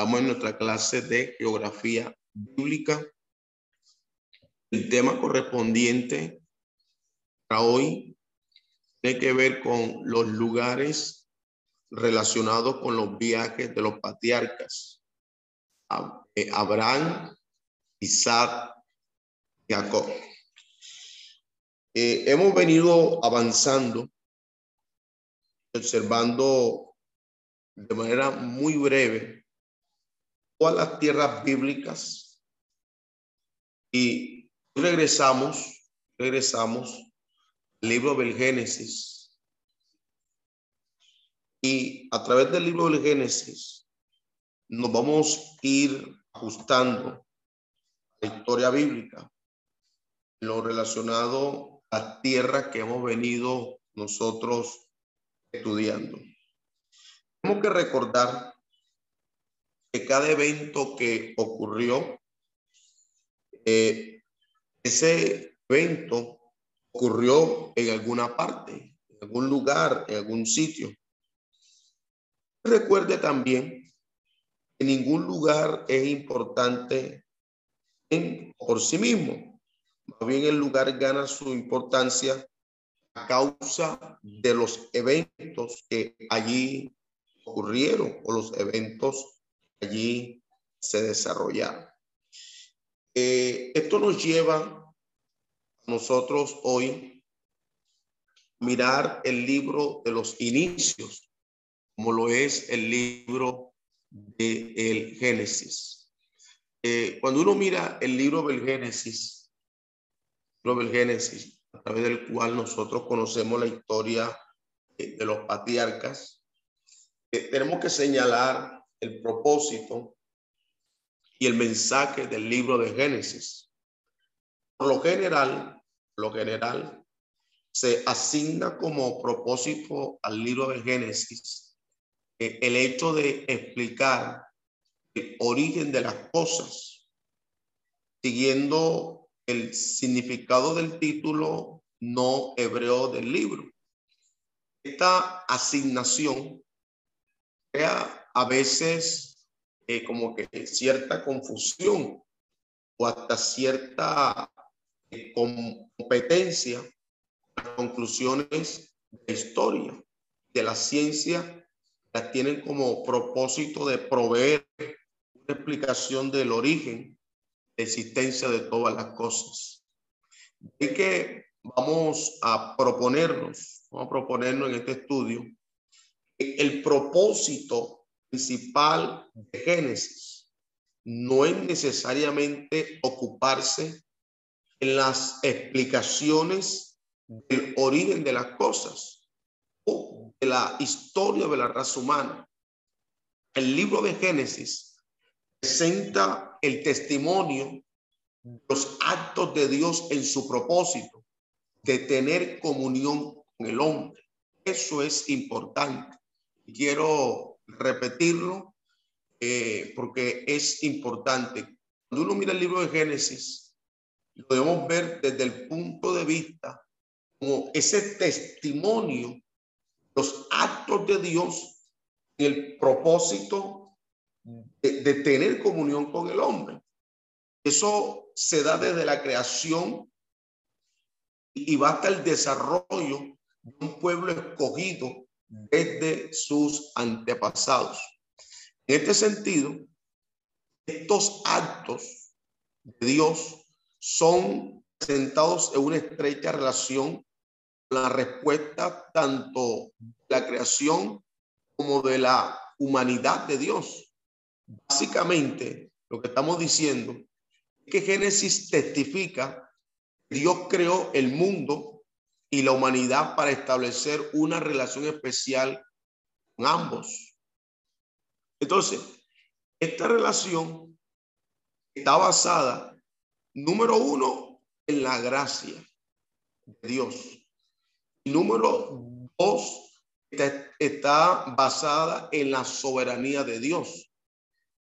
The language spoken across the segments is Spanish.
Estamos en nuestra clase de geografía bíblica. El tema correspondiente para hoy tiene que ver con los lugares relacionados con los viajes de los patriarcas. Eh, Abraham, Isaac, Jacob. Eh, hemos venido avanzando, observando de manera muy breve todas las tierras bíblicas y regresamos, regresamos al libro del Génesis. Y a través del libro del Génesis nos vamos a ir ajustando a la historia bíblica, lo relacionado a la tierra que hemos venido nosotros estudiando. Tenemos que recordar que cada evento que ocurrió, eh, ese evento ocurrió en alguna parte, en algún lugar, en algún sitio. Recuerde también que ningún lugar es importante en, por sí mismo. Más bien el lugar gana su importancia a causa de los eventos que allí ocurrieron o los eventos allí se desarrollaron. Eh, esto nos lleva a nosotros hoy mirar el libro de los inicios, como lo es el libro del el Génesis. Eh, cuando uno mira el libro del Génesis, el libro del Génesis, a través del cual nosotros conocemos la historia eh, de los patriarcas, tenemos que señalar el propósito y el mensaje del libro de Génesis. Por lo general, lo general, se asigna como propósito al libro de Génesis eh, el hecho de explicar el origen de las cosas, siguiendo el significado del título no hebreo del libro. Esta asignación crea a veces eh, como que cierta confusión o hasta cierta eh, competencia las conclusiones de la historia, de la ciencia, las tienen como propósito de proveer una explicación del origen, de existencia de todas las cosas. Y que vamos a proponernos, vamos a proponernos en este estudio el propósito principal de Génesis no es necesariamente ocuparse en las explicaciones del origen de las cosas o de la historia de la raza humana. El libro de Génesis presenta el testimonio de los actos de Dios en su propósito de tener comunión con el hombre. Eso es importante quiero repetirlo eh, porque es importante. Cuando uno mira el libro de Génesis, lo debemos ver desde el punto de vista como ese testimonio, los actos de Dios, el propósito de, de tener comunión con el hombre. Eso se da desde la creación y va hasta el desarrollo de un pueblo escogido desde sus antepasados. En este sentido, estos actos de Dios son presentados en una estrecha relación con la respuesta tanto de la creación como de la humanidad de Dios. Básicamente, lo que estamos diciendo es que Génesis testifica que Dios creó el mundo y la humanidad para establecer una relación especial con ambos. Entonces, Esta relación está basada, número uno, en la gracia de Dios. Y número dos, está, basada en la soberanía de Dios.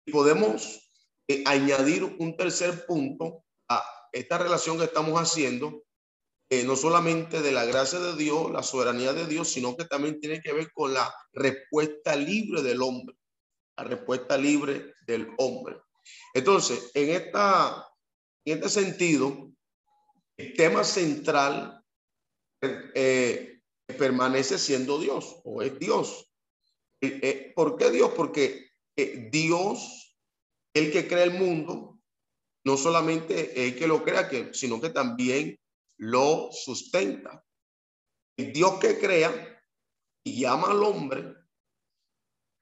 Y podemos eh, añadir un tercer punto a esta relación que estamos haciendo, eh, no solamente de la gracia de Dios, la soberanía de Dios, sino que también tiene que ver con la respuesta libre del hombre, la respuesta libre del hombre. Entonces, en, esta, en este sentido, el tema central eh, permanece siendo Dios o es Dios. Eh, ¿Por qué Dios? Porque Dios, el que crea el mundo, no solamente el que lo crea, sino que también lo sustenta. El Dios que crea y llama al hombre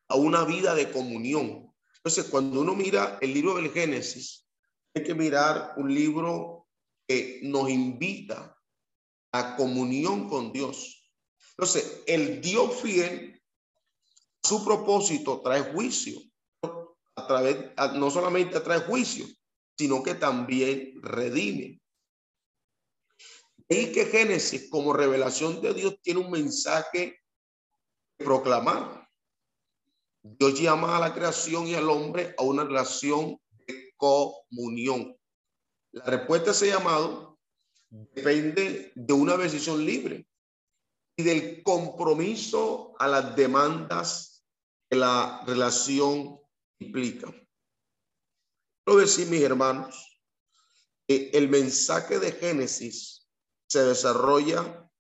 a una vida de comunión. Entonces, cuando uno mira el libro del Génesis, hay que mirar un libro que nos invita a comunión con Dios. Entonces, el Dios fiel, su propósito trae juicio. A través, no solamente trae juicio, sino que también redime. Y que Génesis, como revelación de Dios, tiene un mensaje proclamar. Dios llama a la creación y al hombre a una relación de comunión. La respuesta a ese llamado depende de una decisión libre y del compromiso a las demandas que la relación implica. Quiero decir, mis hermanos, el mensaje de Génesis se desarrolla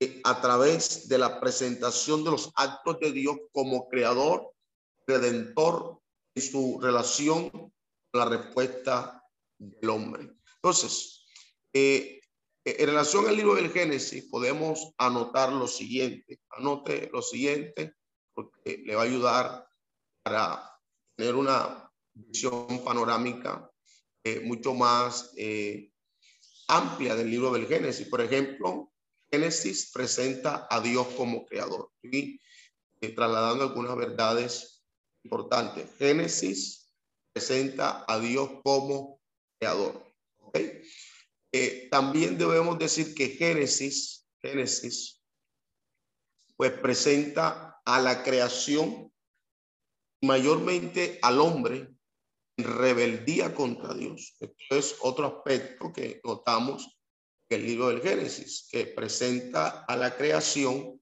eh, a través de la presentación de los actos de Dios como creador, redentor y su relación con la respuesta del hombre. Entonces, eh, en relación al libro del Génesis, podemos anotar lo siguiente. Anote lo siguiente porque le va a ayudar para tener una visión panorámica eh, mucho más amplia del libro del Génesis. Por ejemplo, Génesis presenta a Dios como creador y eh, trasladando algunas verdades importantes. Génesis presenta a Dios como creador. Eh, también debemos decir que Génesis, Génesis, pues presenta a la creación, mayormente al hombre, rebeldía contra Dios. Esto es otro aspecto que notamos en el libro del Génesis, que presenta a la creación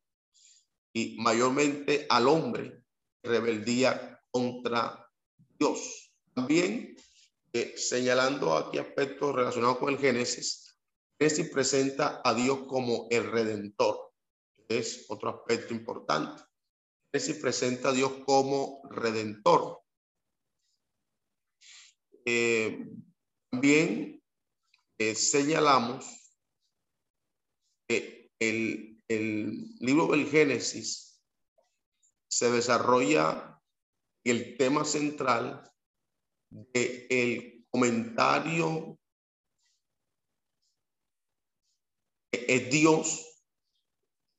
y mayormente al hombre rebeldía contra Dios. También eh, señalando aquí aspectos relacionados con el Génesis, Génesis presenta a Dios como el redentor. Es otro aspecto importante. Génesis presenta a Dios como redentor. Eh, también eh, señalamos que el, libro del Génesis se desarrolla el tema central del el comentario es Dios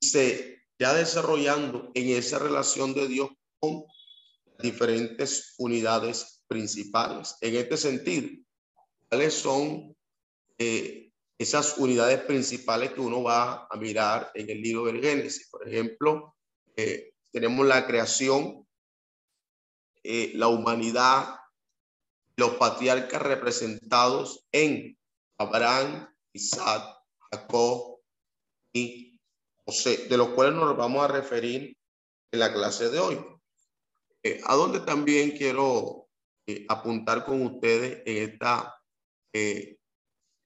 se ya desarrollando en esa relación de Dios con diferentes unidades principales. En este sentido, ¿cuáles son eh, esas unidades principales que uno va a mirar en el libro del Génesis? Por ejemplo, eh, tenemos la creación, eh, la humanidad, los patriarcas representados en Abraham, Isaac, Jacob y José, de los cuales nos vamos a referir en la clase de hoy. a donde también quiero eh, apuntar con ustedes en esta eh,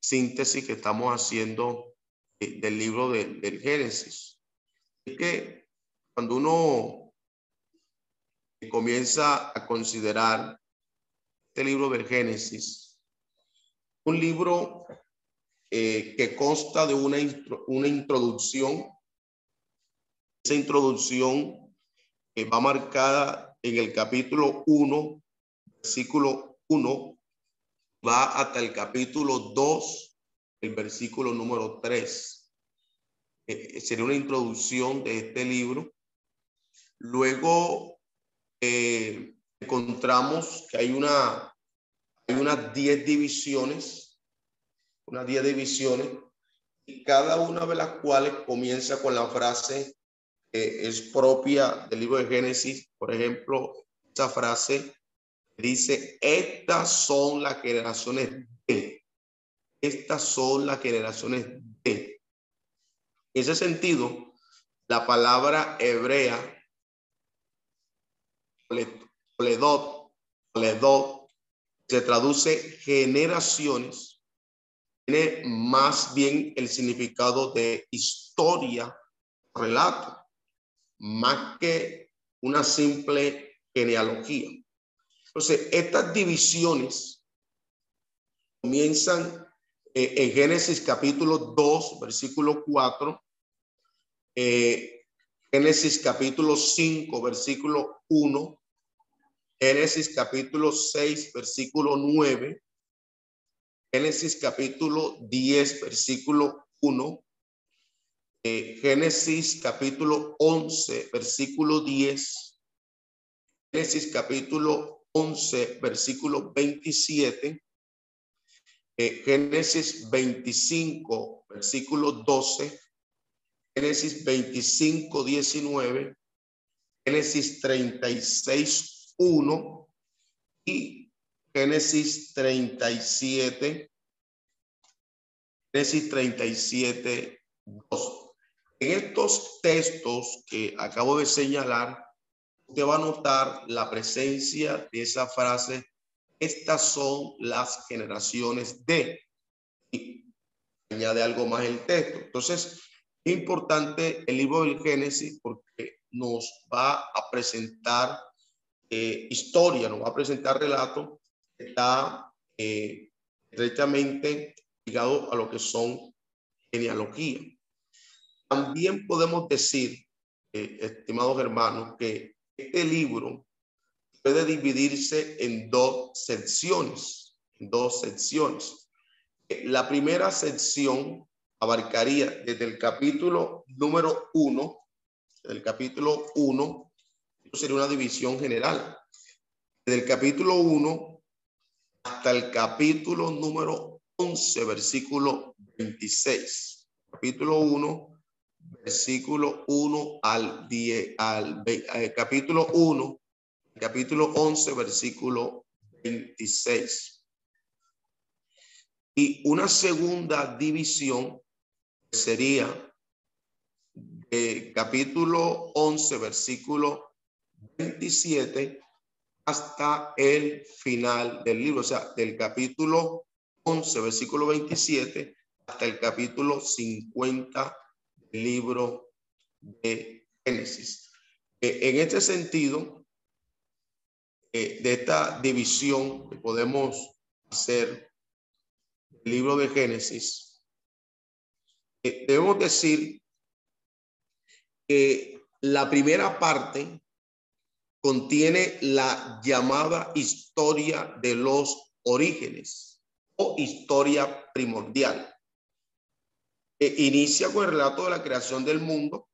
síntesis que estamos haciendo eh, del libro del Génesis. Es que cuando uno comienza a considerar este libro del Génesis, un libro que consta de una, una introducción, esa introducción va marcada en el capítulo 1 versículo 1 va hasta el capítulo 2, el versículo número 3. Eh, eh, sería una introducción de este libro. Luego, eh, encontramos que hay una hay unas 10 divisiones, unas 10 divisiones, y cada una de las cuales comienza con la frase que es propia del libro de Génesis. Por ejemplo, esa frase dice, estas son las generaciones de. Estas son las generaciones de. En ese sentido, la palabra hebrea, Toledot, Toledot, se traduce generaciones, tiene más bien el significado de historia, relato, más que una simple genealogía. Entonces, estas divisiones comienzan eh, en Génesis capítulo 2, versículo 4, eh, Génesis capítulo 5, versículo 1, Génesis capítulo 6, versículo 9. Génesis capítulo 10, versículo 1. Eh, Génesis capítulo 11, versículo 10. Génesis capítulo 11, versículo 27. Eh, Génesis 25, versículo 12. Génesis 25, 19. Génesis 36, 1 y Génesis 37, Génesis 37, 2. En estos textos que acabo de señalar, usted va a notar la presencia de esa frase, estas son las generaciones de, y añade algo más el texto. Entonces, es importante el libro del Génesis porque nos va a presentar eh, historia, nos va a presentar relato, está eh, directamente ligado a lo que son genealogía. También podemos decir, eh, estimados hermanos, que este libro puede dividirse en dos secciones, en dos secciones. La primera sección abarcaría desde el capítulo número uno, el capítulo uno sería una división general. Del capítulo 1 hasta el capítulo número 11, versículo 26. Capítulo 1, versículo 1 al 10, al, eh, capítulo 1, capítulo 11, versículo 26. Y una segunda división sería de capítulo 11, versículo 27 hasta el final del libro, o sea, del capítulo 11, versículo 27 hasta el capítulo 50 del libro de Génesis. Eh, en este sentido, eh, de esta división que podemos hacer del libro de Génesis, eh, debemos decir que la primera parte contiene la llamada historia de los orígenes o historia primordial. Inicia con el relato de la creación del mundo.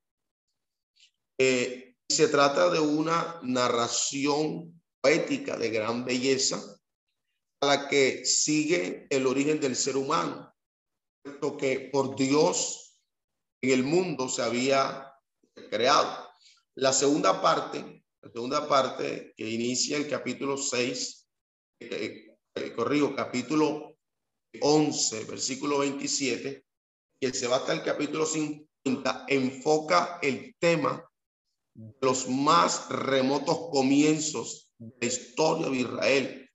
Eh, se trata de una narración poética de gran belleza a la que sigue el origen del ser humano, puesto que por Dios en el mundo se había creado. La segunda parte la segunda parte que inicia el capítulo 6, eh, eh, corrijo, capítulo 11, versículo 27, que se va hasta el capítulo 50, enfoca el tema de los más remotos comienzos de la historia de Israel,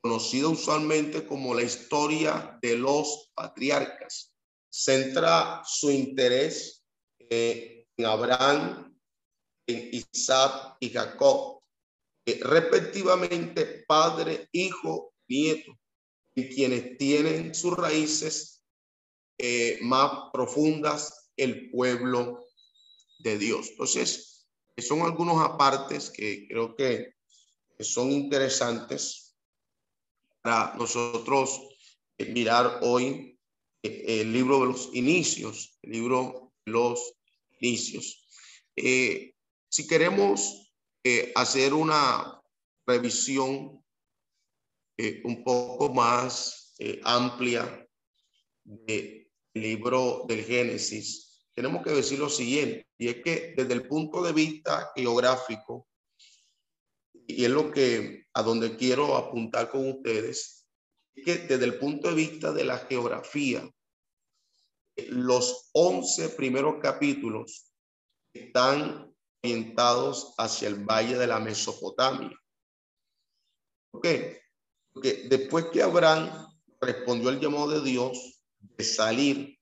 conocida usualmente como la historia de los patriarcas. Centra su interés eh, en Abraham, Isaac y Jacob, respectivamente padre, hijo, nieto, y quienes tienen sus raíces eh, más profundas, el pueblo de Dios. Entonces, son algunos apartes que creo que son interesantes para nosotros eh, mirar hoy eh, el libro de los inicios, el libro de los inicios. Si queremos hacer una revisión un poco más amplia del libro del Génesis, tenemos que decir lo siguiente, y es que desde el punto de vista geográfico, y es lo que a donde quiero apuntar con ustedes, es que desde el punto de vista de la geografía, los 11 primeros capítulos están orientados hacia el valle de la Mesopotamia. ¿Por qué? Porque después que Abraham respondió al llamado de Dios de salir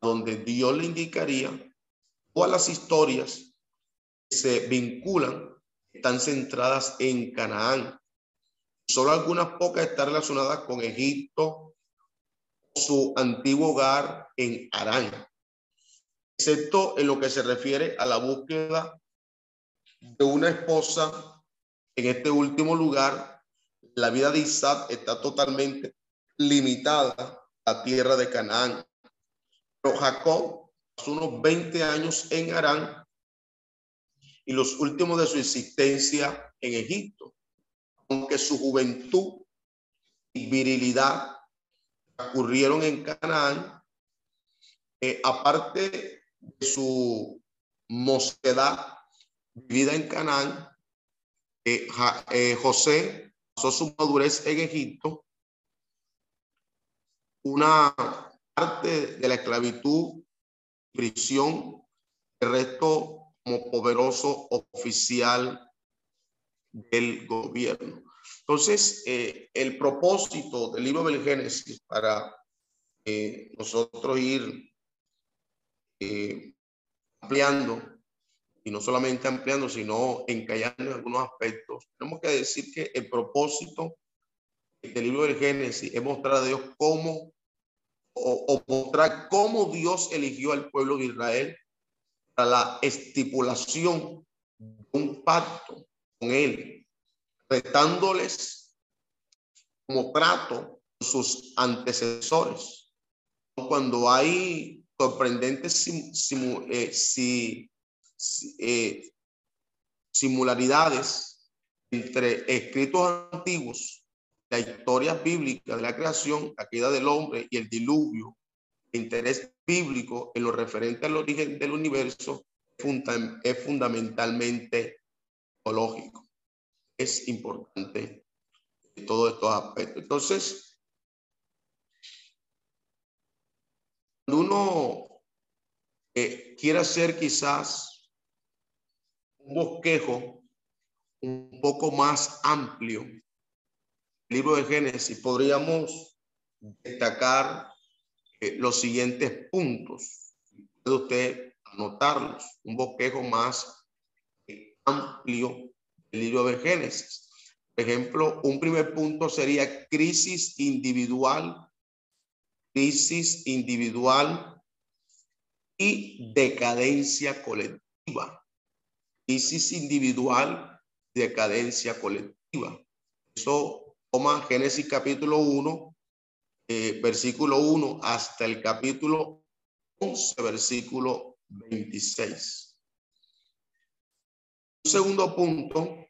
donde Dios le indicaría, todas las historias que se vinculan están centradas en Canaán. Solo algunas pocas están relacionadas con Egipto, su antiguo hogar en Arán, excepto en lo que se refiere a la búsqueda de una esposa en este último lugar. La vida de Isaac está totalmente limitada la tierra de Canaán. Pero Jacob pasó unos 20 años en Arán y los últimos de su existencia en Egipto, aunque su juventud y virilidad ocurrieron en Canaán, eh, aparte de su mocedad vivida en Canaán, eh, eh, José pasó su madurez en Egipto, una parte de la esclavitud, prisión, el resto como poderoso oficial del gobierno. Entonces, eh, el propósito del libro del Génesis para eh, nosotros ir eh, ampliando, y no solamente ampliando, sino encallando en algunos aspectos, tenemos que decir que el propósito del libro del Génesis es mostrar a Dios cómo, o, mostrar cómo Dios eligió al pueblo de Israel para la estipulación de un pacto con él retándoles como trato sus antecesores. Cuando hay sorprendentes eh, eh, simularidades entre escritos antiguos, la historia bíblica de la creación, la queda del hombre y el diluvio, el interés bíblico en lo referente al origen del universo es fundamentalmente lógico es importante todo estos aspectos. Entonces, cuando uno eh, quiere hacer quizás un bosquejo un poco más amplio, libro de Génesis, podríamos destacar eh, los siguientes puntos. Puede usted anotarlos, un bosquejo más eh, amplio el libro de Génesis. Por ejemplo, un primer punto sería crisis individual, crisis individual y decadencia colectiva. Crisis individual, decadencia colectiva. Eso toma Génesis capítulo 1, eh, versículo 1 hasta el capítulo 11, versículo 26 segundo punto,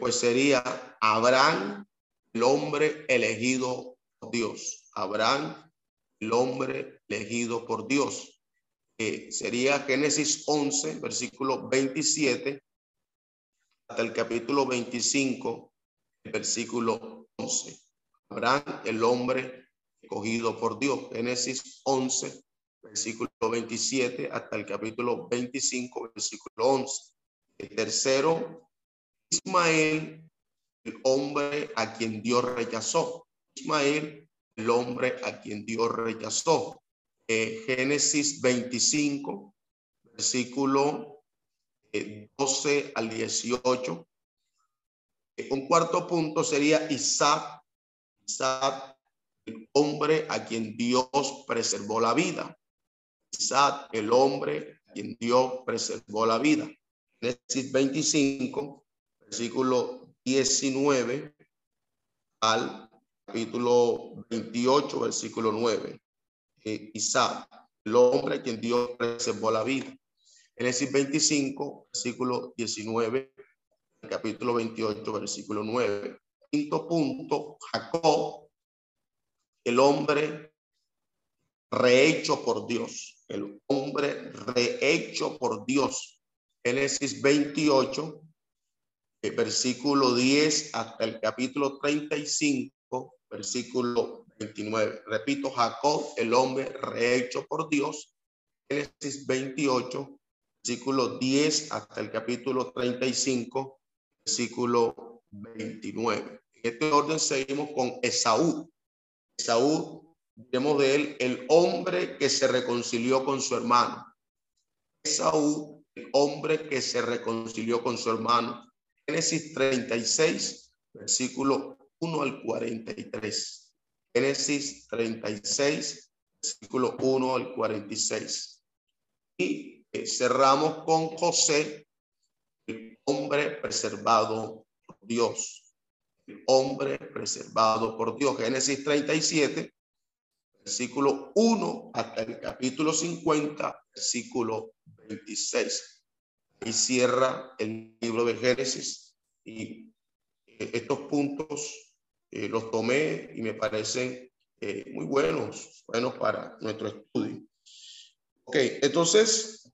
pues sería Abraham, el hombre elegido por Dios. Abraham, el hombre elegido por Dios. sería Génesis 11, versículo 27, hasta el capítulo 25, versículo 11. Abraham, el hombre escogido por Dios. Génesis 11, versículo 27, hasta el capítulo 25, versículo 11. El tercero, Ismael, el hombre a quien Dios rechazó. Ismael, el hombre a quien Dios rechazó. Eh, Génesis 25, versículo 12 eh, al 18. Un cuarto punto sería Isaac, Isaac, el hombre a quien Dios preservó la vida. Isaac, el hombre a quien Dios preservó la vida. Génesis 25, versículo 19 al capítulo 28, versículo 9. Eh, Isaac, el hombre a quien Dios preservó la vida. Génesis 25, versículo 19 capítulo 28, versículo 9. Quinto punto, Jacob, el hombre rehecho por Dios, el hombre rehecho por Dios. Génesis 28, el versículo 10 hasta el capítulo 35, versículo 29. Repito, Jacob, el hombre rehecho por Dios. Génesis 28, versículo 10 hasta el capítulo 35, versículo 29. En este orden seguimos con Esaú. Esaú, de él el hombre que se reconcilió con su hermano. Esaú, el hombre que se reconcilió con su hermano. Génesis 36, versículo 1 al 43. Génesis 36, versículo 1 al 46. Y eh, cerramos con José, hombre preservado por Dios. Hombre preservado por Dios. Génesis 37, versículo 1 hasta el capítulo 50, versículo 26. Y cierra el libro de Génesis y eh, estos puntos eh, los tomé y me parecen eh, muy buenos, buenos para nuestro estudio. Ok, entonces,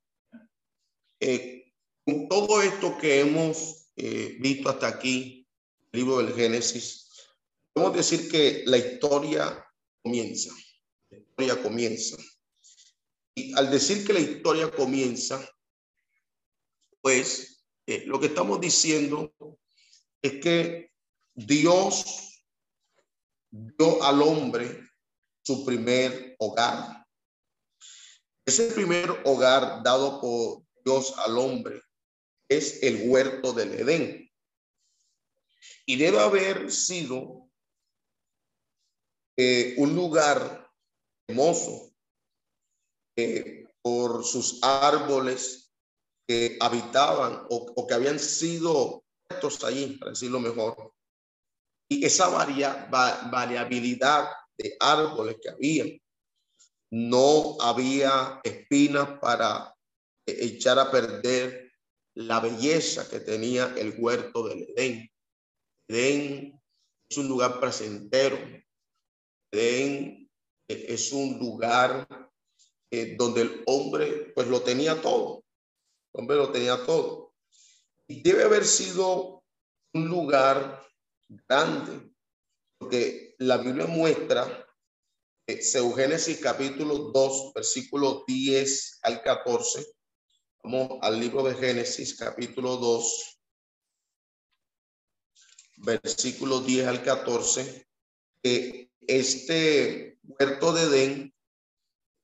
con todo esto que hemos visto hasta aquí, libro del Génesis, podemos decir que la historia comienza, la historia comienza. Y al decir que la historia comienza, pues eh, lo que estamos diciendo es que Dios dio al hombre su primer hogar. Ese primer hogar dado por Dios al hombre es el huerto del Edén. Y debe haber sido eh, un lugar hermoso eh, por sus árboles que habitaban o, que habían sido puestos allí, para decirlo mejor. Y esa varia, variabilidad de árboles que había, no había espinas para echar a perder la belleza que tenía el huerto del Edén. Edén es un lugar placentero. Edén es un lugar eh, donde el hombre pues lo tenía todo hombre lo tenía todo. Y debe haber sido un lugar grande, porque la Biblia muestra, según Génesis capítulo 2, versículo 10 al 14, vamos al libro de Génesis capítulo 2, versículo 10 al 14, que este huerto de Edén,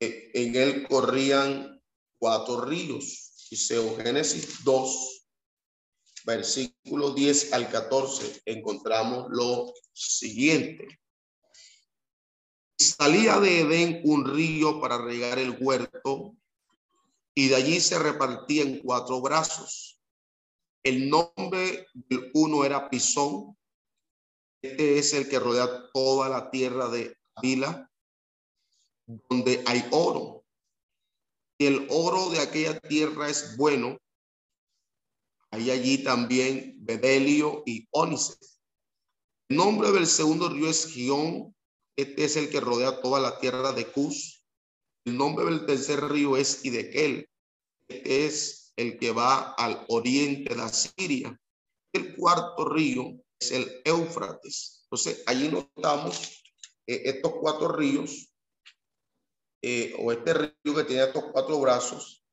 en él corrían cuatro ríos Dice Génesis 2, versículo 10 al 14, encontramos lo siguiente. Salía de Edén un río para regar el huerto y de allí se repartía en cuatro brazos. El nombre del uno era Pisón. Este es el que rodea toda la tierra de Avila, donde hay oro el oro de aquella tierra es bueno, hay allí también bedelio y ónice. El nombre del segundo río es Gión, este es el que rodea toda la tierra de Cus. El nombre del tercer río es este es el que va al oriente de Siria. El cuarto río es el Éufrates. Entonces, allí notamos eh, estos cuatro ríos eh, o este río que tiene estos cuatro brazos,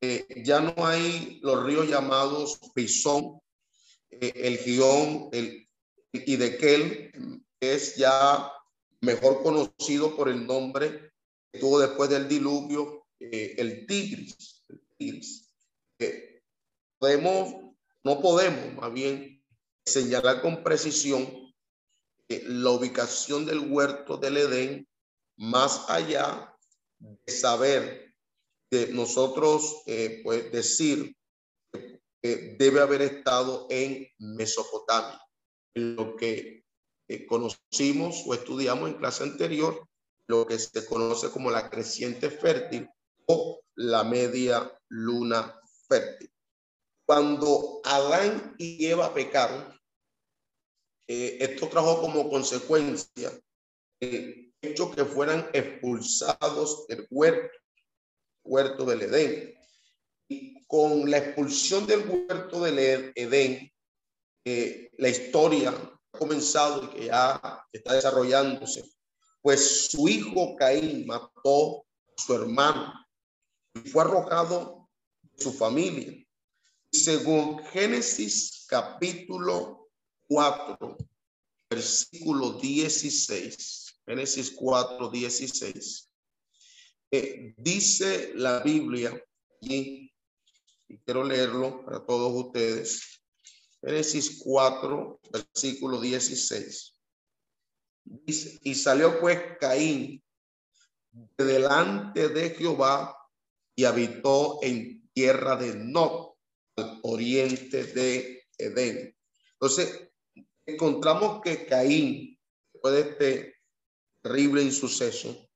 eh, ya no hay los ríos llamados Pisón, eh, el Gión, el Idequel, es ya mejor conocido por el nombre que tuvo después del diluvio, el Tigris. Podemos, no podemos más bien señalar con precisión la ubicación del huerto del Edén más allá de saber de nosotros, eh, pues decir que debe haber estado en Mesopotamia, lo que eh, conocimos o estudiamos en clase anterior, lo que se conoce como la creciente fértil o la media luna fértil. Cuando Adán y Eva pecaron, eh, esto trajo como consecuencia el hecho que fueran expulsados del huerto, huerto del Edén. Y con la expulsión del huerto del Edén, eh, la historia ha comenzado y que ya está desarrollándose, pues su hijo Caín mató a su hermano y fue arrojado de su familia. Según Génesis capítulo 4, versículo 16, Génesis 4, 16, eh, dice la Biblia, y, y quiero leerlo para todos ustedes, Génesis 4, versículo 16. Dice, y salió pues Caín delante de Jehová y habitó en tierra de Nod al oriente de Edén. Entonces, encontramos que Caín, después de este terrible insuceso,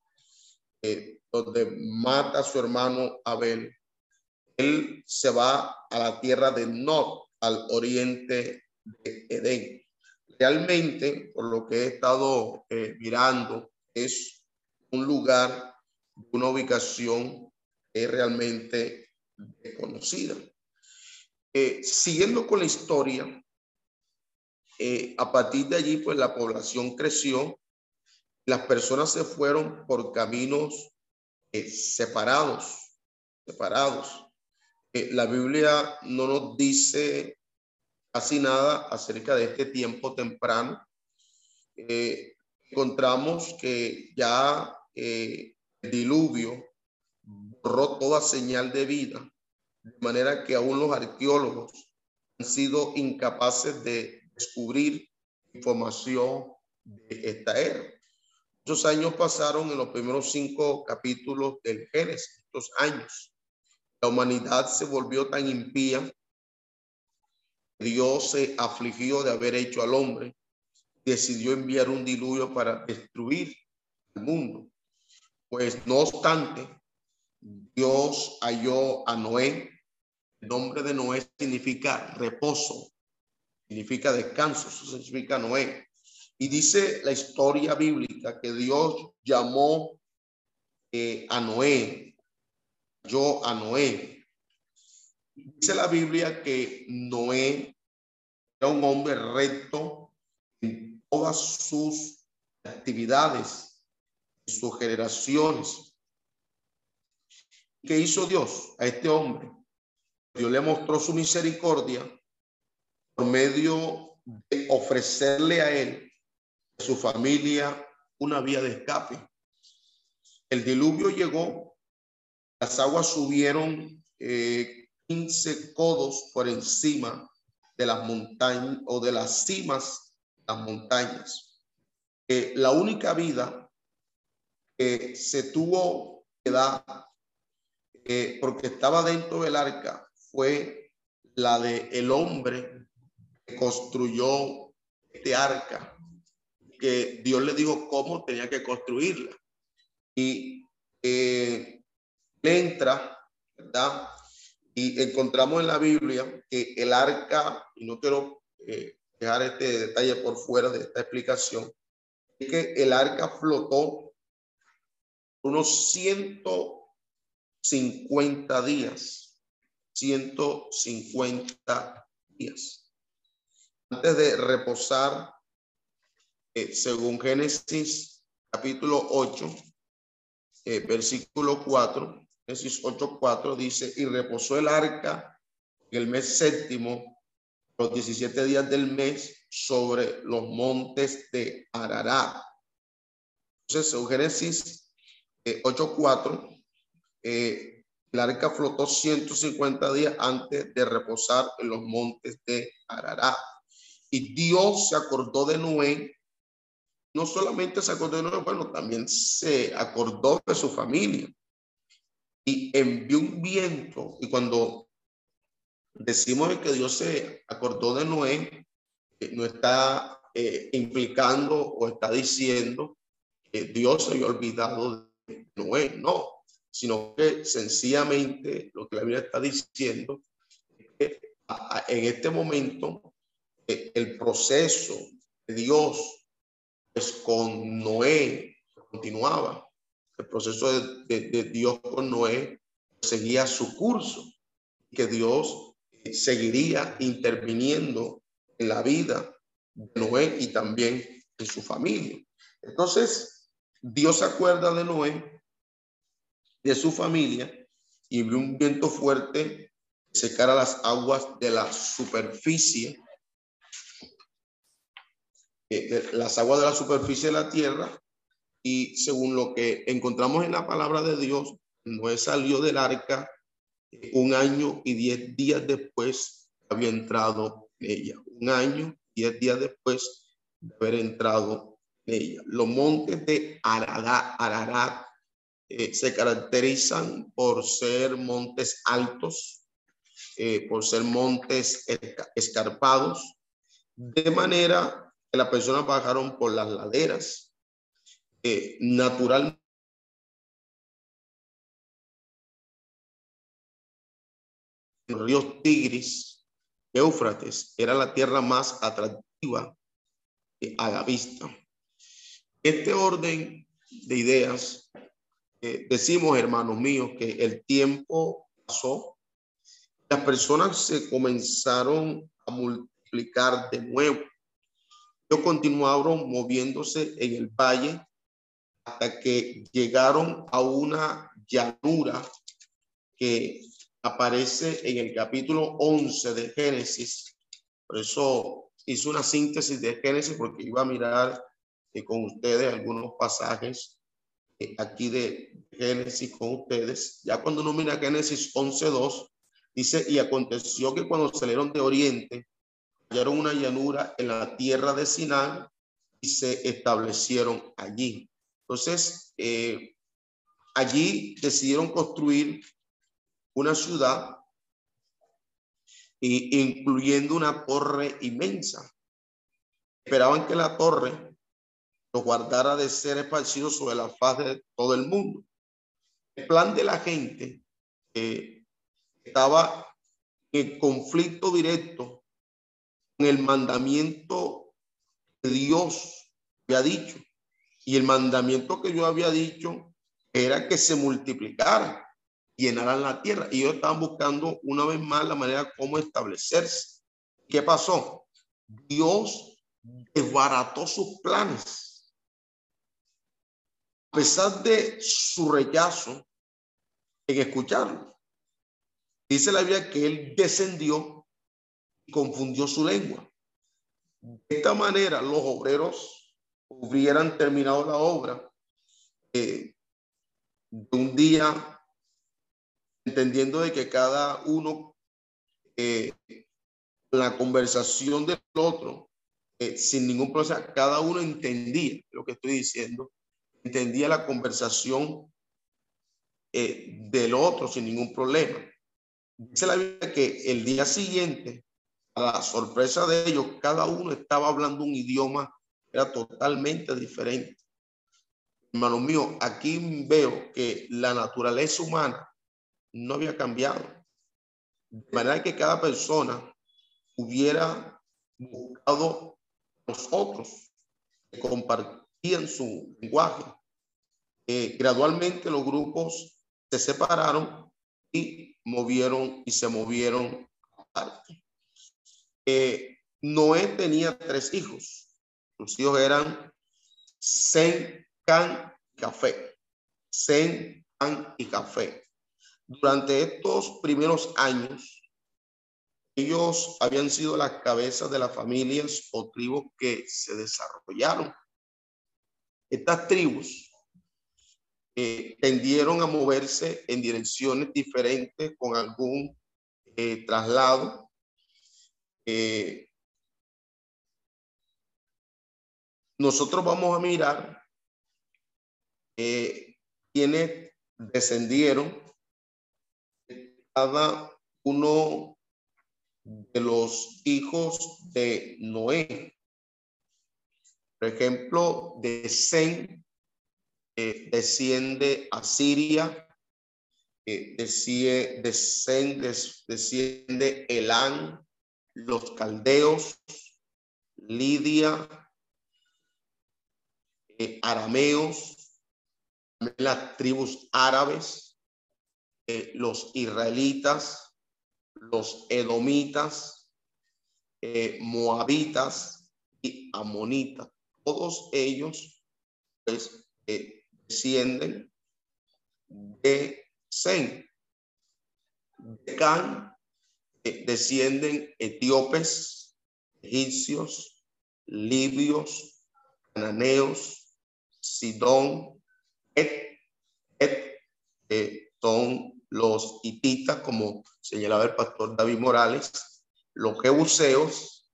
eh, donde mata a su hermano Abel, él se va a la tierra de Nod, al oriente de Edén. Realmente, por lo que he estado eh, mirando, es un lugar, una ubicación es realmente desconocida. Eh, siguiendo con la historia, eh, a partir de allí, pues la población creció, las personas se fueron por caminos eh, separados, separados. la Biblia no nos dice casi nada acerca de este tiempo temprano. encontramos que ya el diluvio borró toda señal de vida de manera que aún los arqueólogos han sido incapaces de descubrir información de esta era. Muchos años pasaron en los primeros cinco capítulos del Génesis, estos años. La humanidad se volvió tan impía. Dios se afligió de haber hecho al hombre. Decidió enviar un diluvio para destruir el mundo. Pues no obstante, Dios halló a Noé el nombre de Noé significa reposo, significa descanso, eso significa Noé. Y dice la historia bíblica que Dios llamó eh, a Noé, yo a Noé. Dice la Biblia que Noé era un hombre recto en todas sus actividades, en sus generaciones. ¿Qué hizo Dios a este hombre? Dios le mostró su misericordia por medio de ofrecerle a él, a su familia, una vía de escape. El diluvio llegó, las aguas subieron eh, 15 codos por encima de las montañas o de las cimas las montañas. Eh, la única vida que se tuvo que dar eh, porque estaba dentro del arca fue la de el hombre que construyó este arca, que Dios le dijo cómo tenía que construirla. Y eh, entra, ¿verdad? Y encontramos en la Biblia que el arca, y no quiero eh, dejar este detalle por fuera de esta explicación, es que el arca flotó unos 150 días 150 días. Antes de reposar, eh, según Génesis capítulo 8, eh, versículo 4, Génesis 8, 4 dice, y reposó el arca en el mes séptimo, los 17 días del mes, sobre los montes de Ararat. Entonces, según Génesis 8, eh, 4, eh, el arca flotó 150 días antes de reposar en los montes de Ararat. Y Dios se acordó de Noé. No solamente se acordó de Noé, bueno, también se acordó de su familia. Y envió un viento. Y cuando decimos que Dios se acordó de Noé, eh, no está eh, implicando o está diciendo que Dios se había olvidado de Noé. No, sino que sencillamente lo que la Biblia está diciendo es que en este momento eh, el proceso de Dios pues con Noé continuaba. El proceso de, Dios con Noé seguía su curso, que Dios seguiría interviniendo en la vida de Noé y también en su familia. Entonces, Dios se acuerda de Noé, de su familia, y vio un viento fuerte secara las aguas de la superficie, eh, las aguas de la superficie de la tierra, y según lo que encontramos en la palabra de Dios, Noé salió del arca eh, un año y diez días después había entrado en ella. Un año, y diez días después de haber entrado en ella. Los montes de Ararat, Ararat eh, se caracterizan por ser montes altos, eh, por ser montes escarpados, de manera que las personas bajaron por las laderas. Eh, naturalmente, el río Tigris, Éufrates, era la tierra más atractiva a la vista. Este orden de ideas eh, decimos, hermanos míos, que el tiempo pasó, las personas se comenzaron a multiplicar de nuevo. Ellos continuaron moviéndose en el valle hasta que llegaron a una llanura que aparece en el capítulo 11 de Génesis. Por eso hice una síntesis de Génesis porque iba a mirar eh, con ustedes algunos pasajes aquí de Génesis con ustedes. Ya cuando uno mira Génesis 11.2, dice, y aconteció que cuando salieron de Oriente, hallaron una llanura en la tierra de Sinai y se establecieron allí. Entonces, eh, allí decidieron construir una ciudad incluyendo una torre inmensa. Esperaban que la torre lo guardara de ser esparcido sobre la faz de todo el mundo. El plan de la gente eh, estaba en conflicto directo con el mandamiento que Dios había dicho. Y el mandamiento que yo había dicho era que se multiplicara, llenaran la tierra. Y ellos estaban buscando una vez más la manera como establecerse. ¿Qué pasó? Dios desbarató sus planes a pesar de su rechazo en escucharlo. Dice la Biblia que él descendió y confundió su lengua. De esta manera, los obreros hubieran terminado la obra eh, de un día, entendiendo de que cada uno, eh, la conversación del otro, eh, sin ningún problema, cada uno entendía lo que estoy diciendo entendía la conversación eh, del otro sin ningún problema. Dice la Biblia que el día siguiente, a la sorpresa de ellos, cada uno estaba hablando un idioma era totalmente diferente. Hermano mío, aquí veo que la naturaleza humana no había cambiado. De manera que cada persona hubiera buscado los otros, compartir en su lenguaje. Eh, gradualmente los grupos se separaron y movieron y se movieron aparte. Eh, Noé tenía tres hijos. Sus hijos eran Sen, Can y Café. Sen, Can y Café. Durante estos primeros años, ellos habían sido las cabezas de las familias o tribus que se desarrollaron estas tribus eh, tendieron a moverse en direcciones diferentes con algún eh, traslado. Eh, nosotros vamos a mirar quienes descendieron cada uno de los hijos de Noé. Por ejemplo, de Zen desciende a Siria, desciende, desciende Elán, los caldeos, Lidia, eh, arameos, las tribus árabes, eh, los israelitas, los edomitas, eh, moabitas y amonitas. Todos ellos pues, descienden de Zen. De Can descienden etíopes, egipcios, libios, cananeos, Sidón, Et, Et, son los hititas, como señalaba el pastor David Morales, los jebuseos,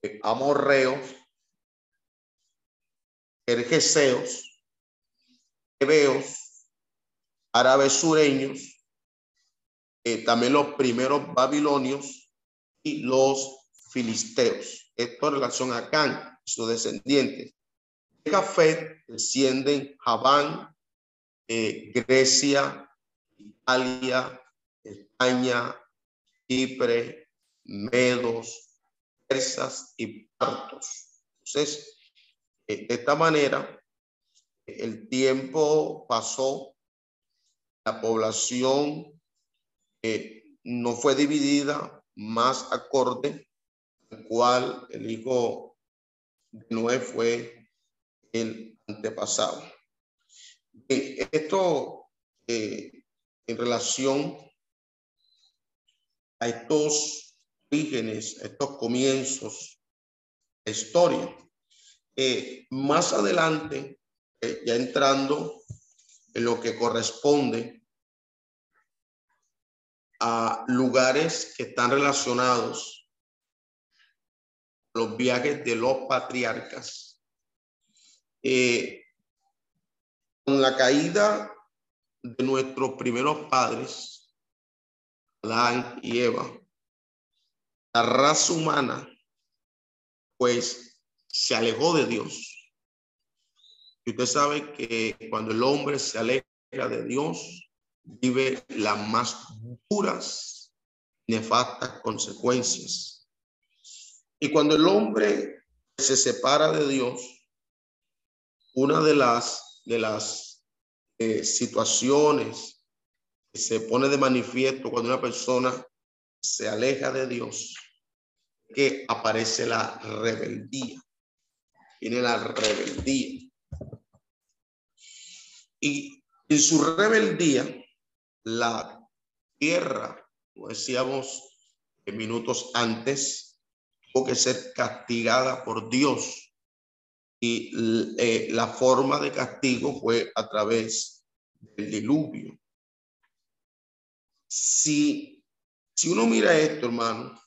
eh, amorreos, ergeseos, hebeos, árabes sureños, eh, también los primeros babilonios y los filisteos. Esto en relación a Can, sus descendientes. Café descienden Javán, eh, Grecia, Italia, España, Chipre, Medos, persas y partos. Entonces, de esta manera, el tiempo pasó, la población eh, no fue dividida más acorde, al cual el hijo de Noé fue el antepasado. esto eh, en relación a estos orígenes, estos comienzos de historia. Eh, más adelante, eh, ya entrando en lo que corresponde a lugares que están relacionados los viajes de los patriarcas, eh, con la caída de nuestros primeros padres, Adán y Eva, la raza humana, pues se alejó de Dios. Y usted sabe que cuando el hombre se aleja de Dios, vive las más duras, nefastas consecuencias. Y cuando el hombre se separa de Dios, una de las, de las eh, situaciones que se pone de manifiesto cuando una persona se aleja de Dios, que aparece la rebeldía. Tiene la rebeldía. Y en su rebeldía, la tierra, como decíamos minutos antes, tuvo que ser castigada por Dios y eh, la forma de castigo fue a través del diluvio. Si, si uno mira esto, hermano,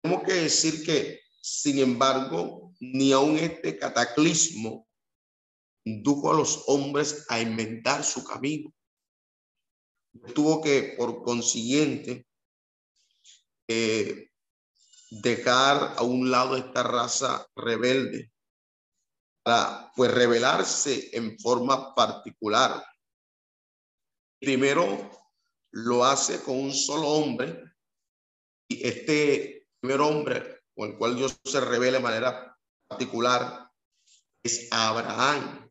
tenemos que decir que, sin embargo, ni aun este cataclismo indujo a los hombres a inventar su camino. Tuvo que, por consiguiente, eh, dejar a un lado esta raza rebelde para pues rebelarse en forma particular. Primero lo hace con un solo hombre y este primer hombre con el cual Dios se revela de manera particular es Abraham.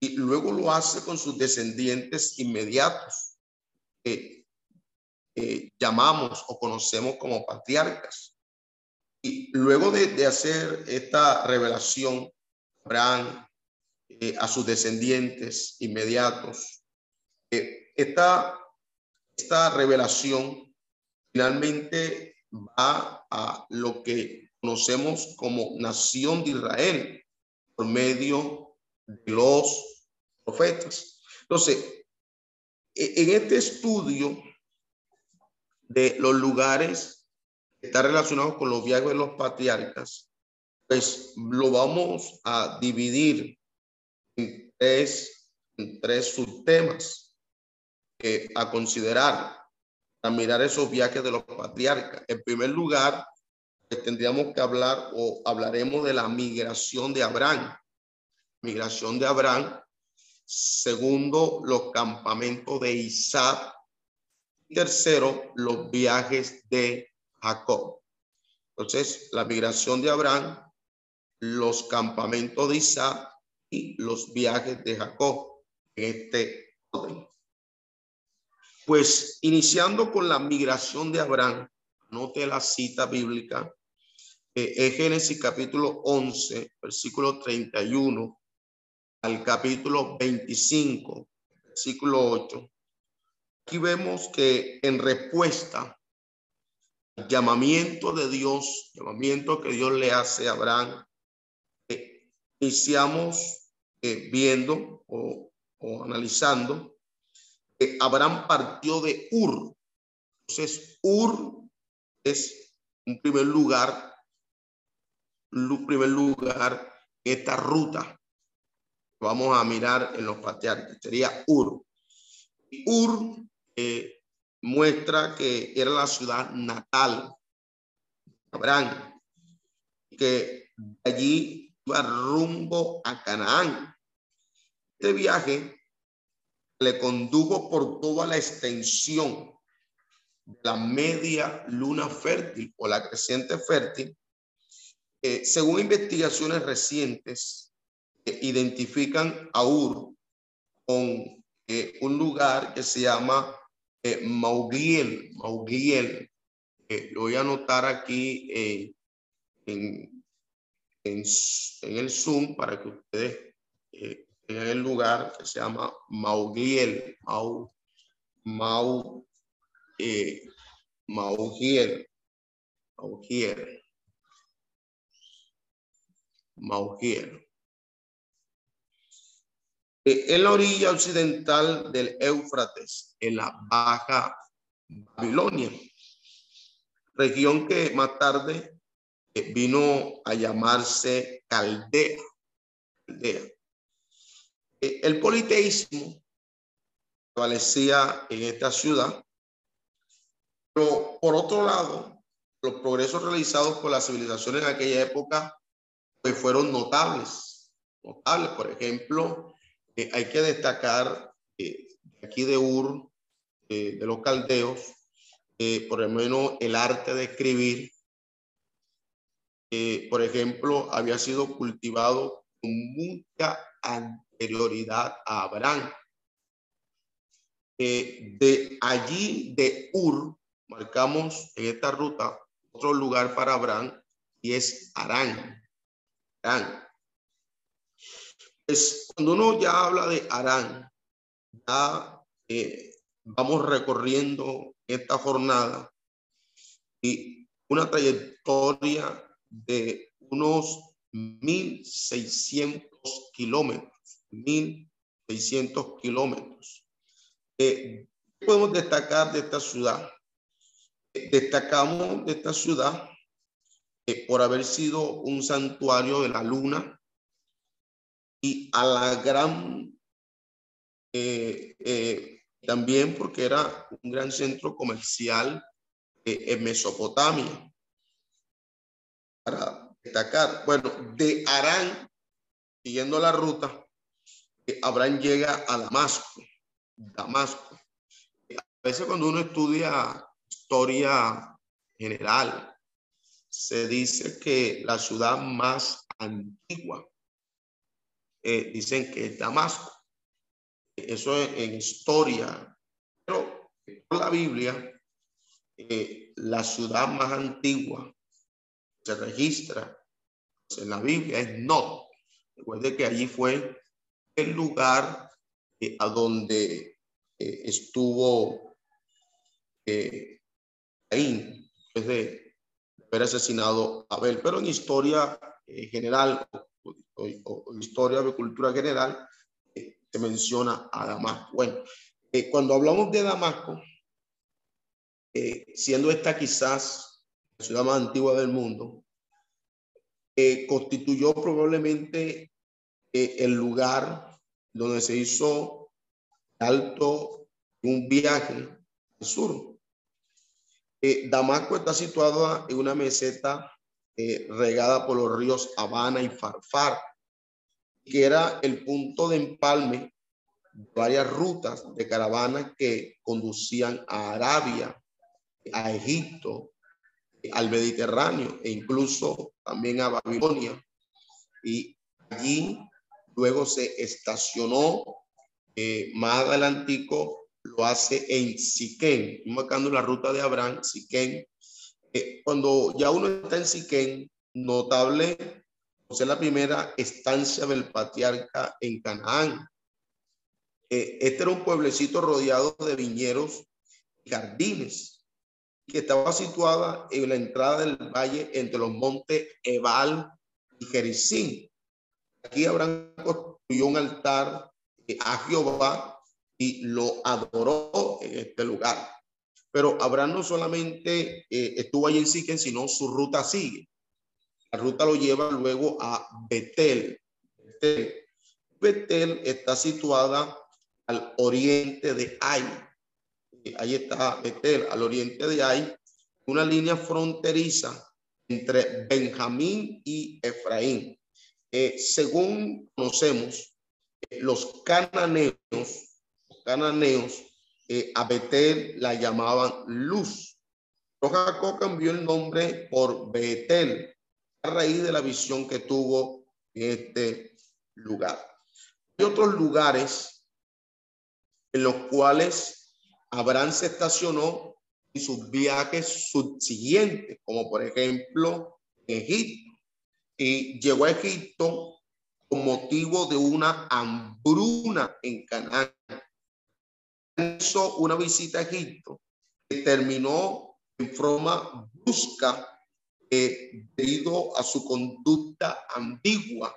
Y luego lo hace con sus descendientes inmediatos, que llamamos o conocemos como patriarcas. Y luego de, hacer esta revelación, Abraham eh, a sus descendientes inmediatos, eh, esta, esta revelación finalmente va a lo que conocemos como nación de Israel por medio de los profetas. Entonces, e, en este estudio de los lugares está relacionado con los viajes de los patriarcas, pues lo vamos a dividir en tres, en tres subtemas que a considerar para mirar esos viajes de los patriarcas. En primer lugar, pues tendríamos que hablar o hablaremos de la migración de Abraham. Migración de Abraham Segundo, los campamentos de Isaac. Tercero, los viajes de Jacob. Entonces, la migración de Abraham, los campamentos de Isaac y los viajes de Jacob en este orden. Pues iniciando con la migración de Abraham, note la cita bíblica, eh, Génesis capítulo 11, versículo 31 al capítulo 25, versículo 8. Aquí vemos que en respuesta al llamamiento de Dios, llamamiento que Dios le hace a Abraham, eh, iniciamos eh, viendo o, o analizando que Abraham partió de Ur. Entonces, Ur es un primer lugar primer lugar esta ruta. Vamos a mirar en los patriarcas. Sería Ur. Ur eh, muestra que era la ciudad natal de Abraham, que allí iba rumbo a Canaán. Este viaje le condujo por toda la extensión de la media luna fértil o la creciente fértil eh, según investigaciones recientes, eh, identifican a Ur con eh, un lugar que se llama Maugliel. Maugliel. lo voy a anotar aquí en, en, el Zoom para que ustedes tengan el lugar que se llama Maugliel. Mau, Mau, Maugiel. Maugiel. Maugier. En la orilla occidental del Éufrates, en la Baja Babilonia, región que más tarde eh, vino a llamarse Caldea. Caldea. Eh, el politeísmo prevalecía en esta ciudad, pero por otro lado, los progresos realizados por las civilizaciones en aquella época fueron notables. Notables, por ejemplo, eh, hay que destacar eh, aquí de Ur, eh, de los caldeos, por lo menos el arte de escribir, por ejemplo, había sido cultivado mucha anterioridad a Abraham. de allí, de Ur, marcamos en esta ruta otro lugar para Abraham y es Arán. Arán. Pues cuando uno ya habla de Arán, ya eh, vamos recorriendo esta jornada y una trayectoria de unos 1.600 kilómetros, 1.600 kilómetros. Eh, ¿Qué podemos destacar de esta ciudad? Eh, destacamos de esta ciudad por haber sido un santuario de la luna y a la gran, eh, eh, también porque era un gran centro comercial eh, en Mesopotamia. Para destacar, bueno, de Arán, siguiendo la ruta, Abraham llega a Damasco. Damasco. A veces cuando uno estudia historia general, se dice que la ciudad más antigua, eh, dicen que es Damasco. Eso es en historia, pero por la Biblia, eh, la ciudad más antigua se registra en la Biblia es No. Recuerde que allí fue el lugar eh, a donde estuvo ahí, desde haber asesinado a Abel. Pero en historia eh, general o, historia de cultura general eh, se menciona a Damasco. Bueno, eh, cuando hablamos de Damasco, siendo esta quizás la ciudad más antigua del mundo, constituyó probablemente el lugar donde se hizo alto un viaje al sur. Eh, Damasco está situada en una meseta eh, regada por los ríos Habana y Farfar, que era el punto de empalme varias rutas de caravanas que conducían a Arabia, a Egipto, al Mediterráneo e incluso también a Babilonia. Y allí luego se estacionó eh, más adelantico, lo hace en Siquén, marcando la ruta de Abraham, Siquén. Eh, cuando ya uno está en Siquén, notable, o sea, la primera estancia del patriarca en Canaán. Eh, este era un pueblecito rodeado de viñeros y jardines, que estaba situada en la entrada del valle entre los montes Ebal y Jericín. Aquí Abraham construyó un altar a Jehová y lo adoró en este lugar. Pero Abraham no solamente eh, estuvo allí en Siquem, sino su ruta sigue. La ruta lo lleva luego a Betel. Betel, está situada al oriente de Ai. Ahí está Betel, al oriente de Ai, una línea fronteriza entre Benjamín y Efraín. Eh, según conocemos, eh, los cananeos, los cananeos eh, a Betel la llamaban Luz. Pero Jacob cambió el nombre por Betel a raíz de la visión que tuvo en este lugar. Hay otros lugares en los cuales Abraham se estacionó en sus viajes subsiguientes, como por ejemplo Egipto y llegó a Egipto con motivo de una hambruna en Canaán. Hizo una visita a Egipto que terminó en forma brusca eh, debido a su conducta ambigua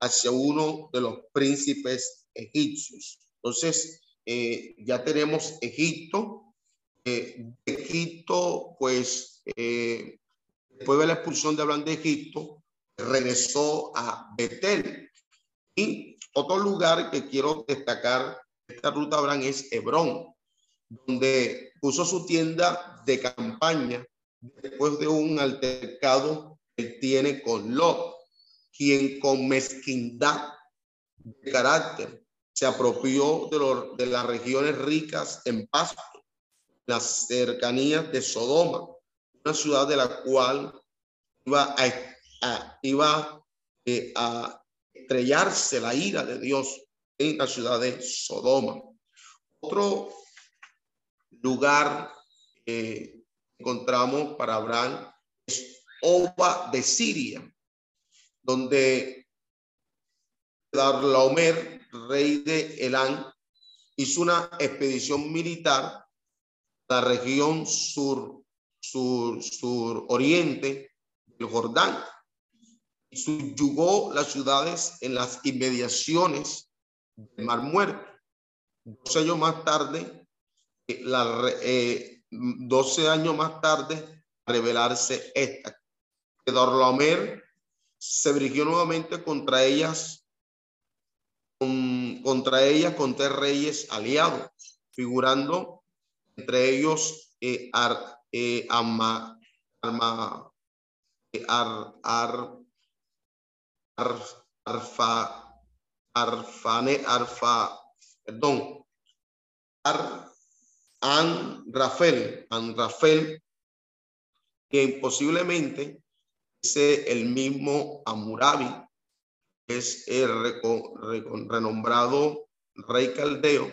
hacia uno de los príncipes egipcios. Entonces, eh, ya tenemos Egipto. Eh, Egipto, pues, después de la expulsión de Abraham de Egipto, regresó a Betel. Y otro lugar que quiero destacar esta ruta Abraham es Hebrón, donde puso su tienda de campaña después de un altercado que tiene con Lot, quien con mezquindad de carácter se apropió de, de las regiones ricas en pasto, las cercanías de Sodoma, una ciudad de la cual iba a iba eh, a estrellarse la ira de Dios en la ciudad de Sodoma. Otro lugar que encontramos para Abraham es Oba de Siria, donde Darlaomer, rey de Elán, hizo una expedición militar a la región sur, sur, sur oriente del Jordán subyugó las ciudades en las inmediaciones del Mar Muerto. Dos años más tarde, eh, la, eh, 12 años más tarde, revelarse esta. Dorlomer se dirigió nuevamente contra ellas, contra ellas, con tres reyes aliados, figurando entre ellos eh, ar, eh, arma, eh, ar, ar, Arfa, Arfane, Arfa, perdón, Ar, An Rafael, An Rafael, que posiblemente es el mismo Amurabi, es el renombrado rey caldeo,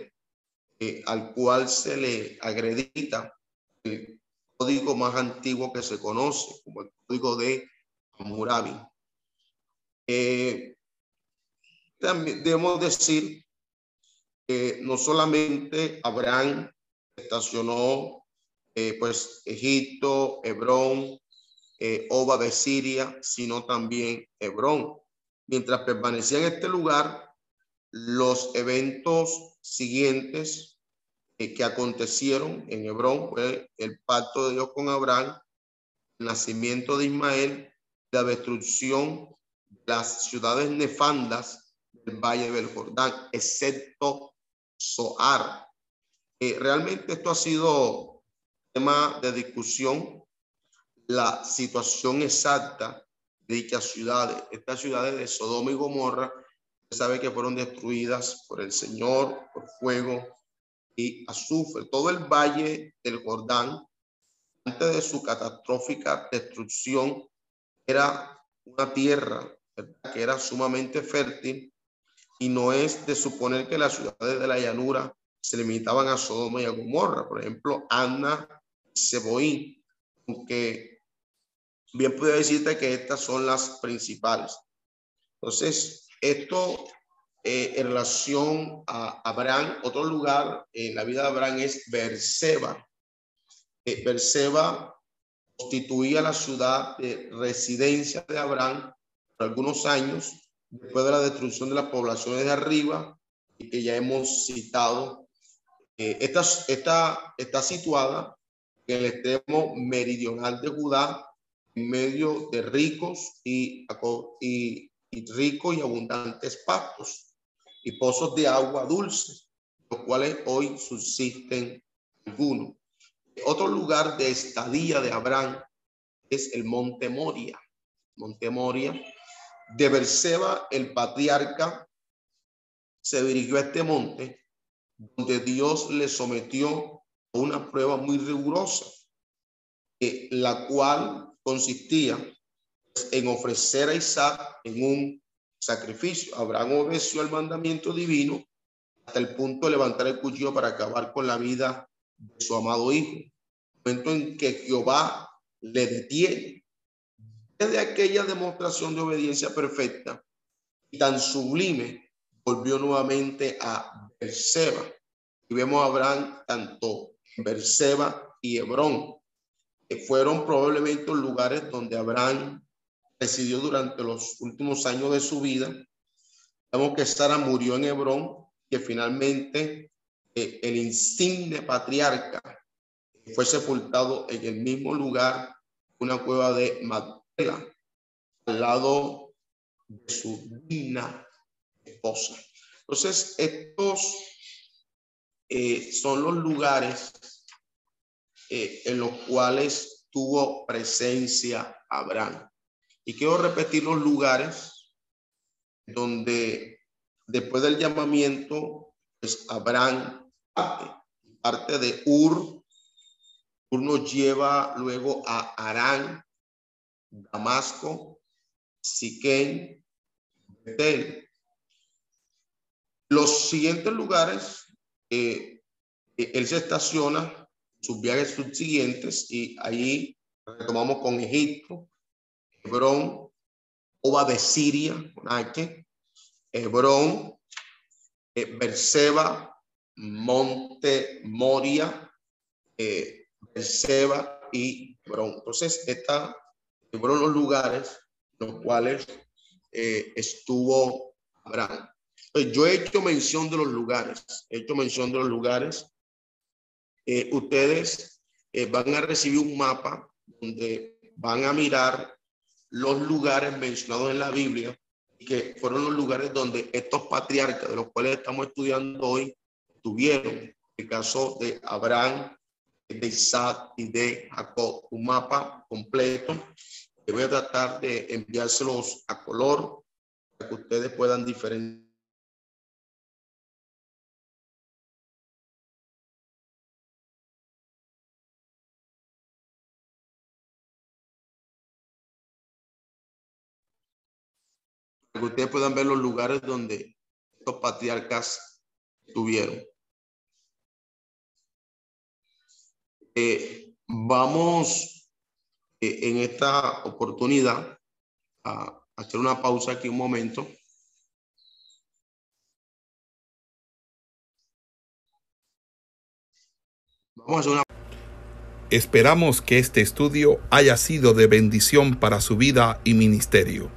eh, al cual se le acredita el código más antiguo que se conoce, como el código de Amurabi. Eh, también debemos decir que no solamente Abraham estacionó eh, pues Egipto, Hebrón, eh, Oba de Siria, sino también Hebrón. Mientras permanecía en este lugar, los eventos siguientes que acontecieron en Hebrón fue el pacto de Dios con Abraham, el nacimiento de Ismael, la destrucción las ciudades nefandas del Valle del Jordán, excepto Soar. Eh, realmente esto ha sido tema de discusión, la situación exacta de dichas ciudades. Estas ciudades de Sodoma y Gomorra Usted sabe que fueron destruidas por el Señor, por fuego y azufre. Todo el valle del Jordán, antes de su catastrófica destrucción, era una tierra que era sumamente fértil y no es de suponer que las ciudades de la llanura se limitaban a Sodoma y a Gomorra. Por ejemplo, Anna y Seboín, aunque bien puede decirte que estas son las principales. Entonces, esto eh, en relación a Abraham, otro lugar en la vida de Abraham es Berseba. Eh, Berseba constituía la ciudad de residencia de Abraham por algunos años después de la destrucción de las poblaciones de arriba y que ya hemos citado. Eh, esta, esta, está situada en el extremo meridional de Judá, en medio de ricos y, y, ricos y abundantes pastos y pozos de agua dulce, los cuales hoy subsisten algunos. Otro lugar de estadía de Abraham es el Monte Moria. Monte Moria. De Berseba, el patriarca se dirigió a este monte, donde Dios le sometió a una prueba muy rigurosa, la cual consistía en ofrecer a Isaac en un sacrificio. Abraham obedeció al mandamiento divino hasta el punto de levantar el cuchillo para acabar con la vida de su amado hijo. Momento en que Jehová le detiene. Desde aquella demostración de obediencia perfecta y tan sublime, volvió nuevamente a Berseba. Y vemos a Abraham tanto en Berseba y Hebrón, que fueron probablemente los lugares donde Abraham residió durante los últimos años de su vida. Vemos que Sara murió en Hebrón, que finalmente eh, el insigne patriarca fue sepultado en el mismo lugar, una cueva de Magdala, al lado de su digna esposa. Entonces, estos eh, son los lugares eh, en los cuales tuvo presencia Abraham. Y quiero repetir los lugares donde después del llamamiento, pues Abraham parte, de Ur. Ur nos lleva luego a Arán, Damasco, Siquén, Betel. Los siguientes lugares, eh, él se estaciona, sus viajes subsiguientes, y ahí retomamos con Egipto, Hebrón, Oba de Siria, Hebrón, eh, Berseba, Monte Moria, eh, Berseba y Hebrón. Entonces, está fueron los lugares los cuales eh, estuvo Abraham. Yo he hecho mención de los lugares, he hecho mención de los lugares. Eh, ustedes van a recibir un mapa donde van a mirar los lugares mencionados en la Biblia, que fueron los lugares donde estos patriarcas, de los cuales estamos estudiando hoy, tuvieron. El caso de Abraham, de Isaac y de Jacob. Un mapa completo que voy a tratar de enviárselos a color para que ustedes puedan diferenciar que ustedes puedan ver los lugares donde estos patriarcas tuvieron. Eh, vamos eh, en esta oportunidad a hacer una pausa aquí un momento. Vamos a hacer una Esperamos que este estudio haya sido de bendición para su vida y ministerio.